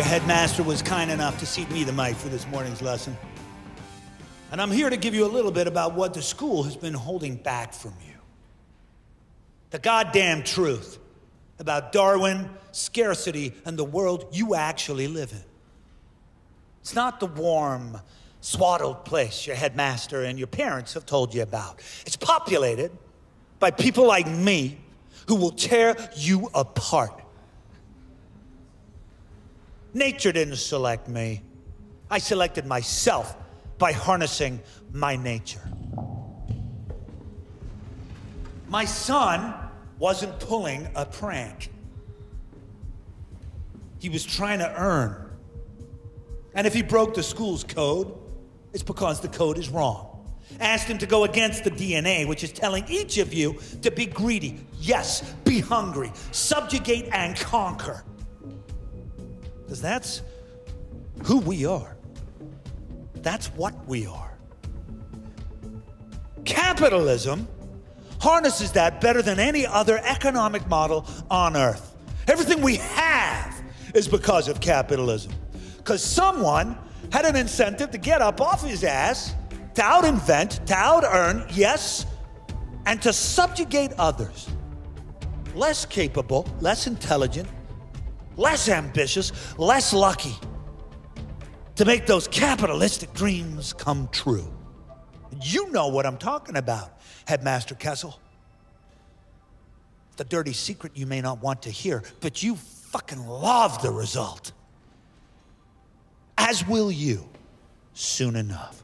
Your headmaster was kind enough to seat me the mic for this morning's lesson. And I'm here to give you a little bit about what the school has been holding back from you. The goddamn truth about Darwin, scarcity, and the world you actually live in. It's not the warm, swaddled place your headmaster and your parents have told you about. It's populated by people like me who will tear you apart. Nature didn't select me, I selected myself by harnessing my nature. My son wasn't pulling a prank. He was trying to earn. And if he broke the school's code, it's because the code is wrong. Asked him to go against the DNA, which is telling each of you to be greedy. Yes, be hungry, subjugate and conquer. Because that's who we are. That's what we are. Capitalism harnesses that better than any other economic model on earth. Everything we have is because of capitalism. Because someone had an incentive to get up off his ass, to out invent, to out earn, yes, and to subjugate others. Less capable, less intelligent, less ambitious, less lucky to make those capitalistic dreams come true. You know what I'm talking about, Headmaster Kessel. The dirty secret you may not want to hear, but you fucking love the result. As will you soon enough.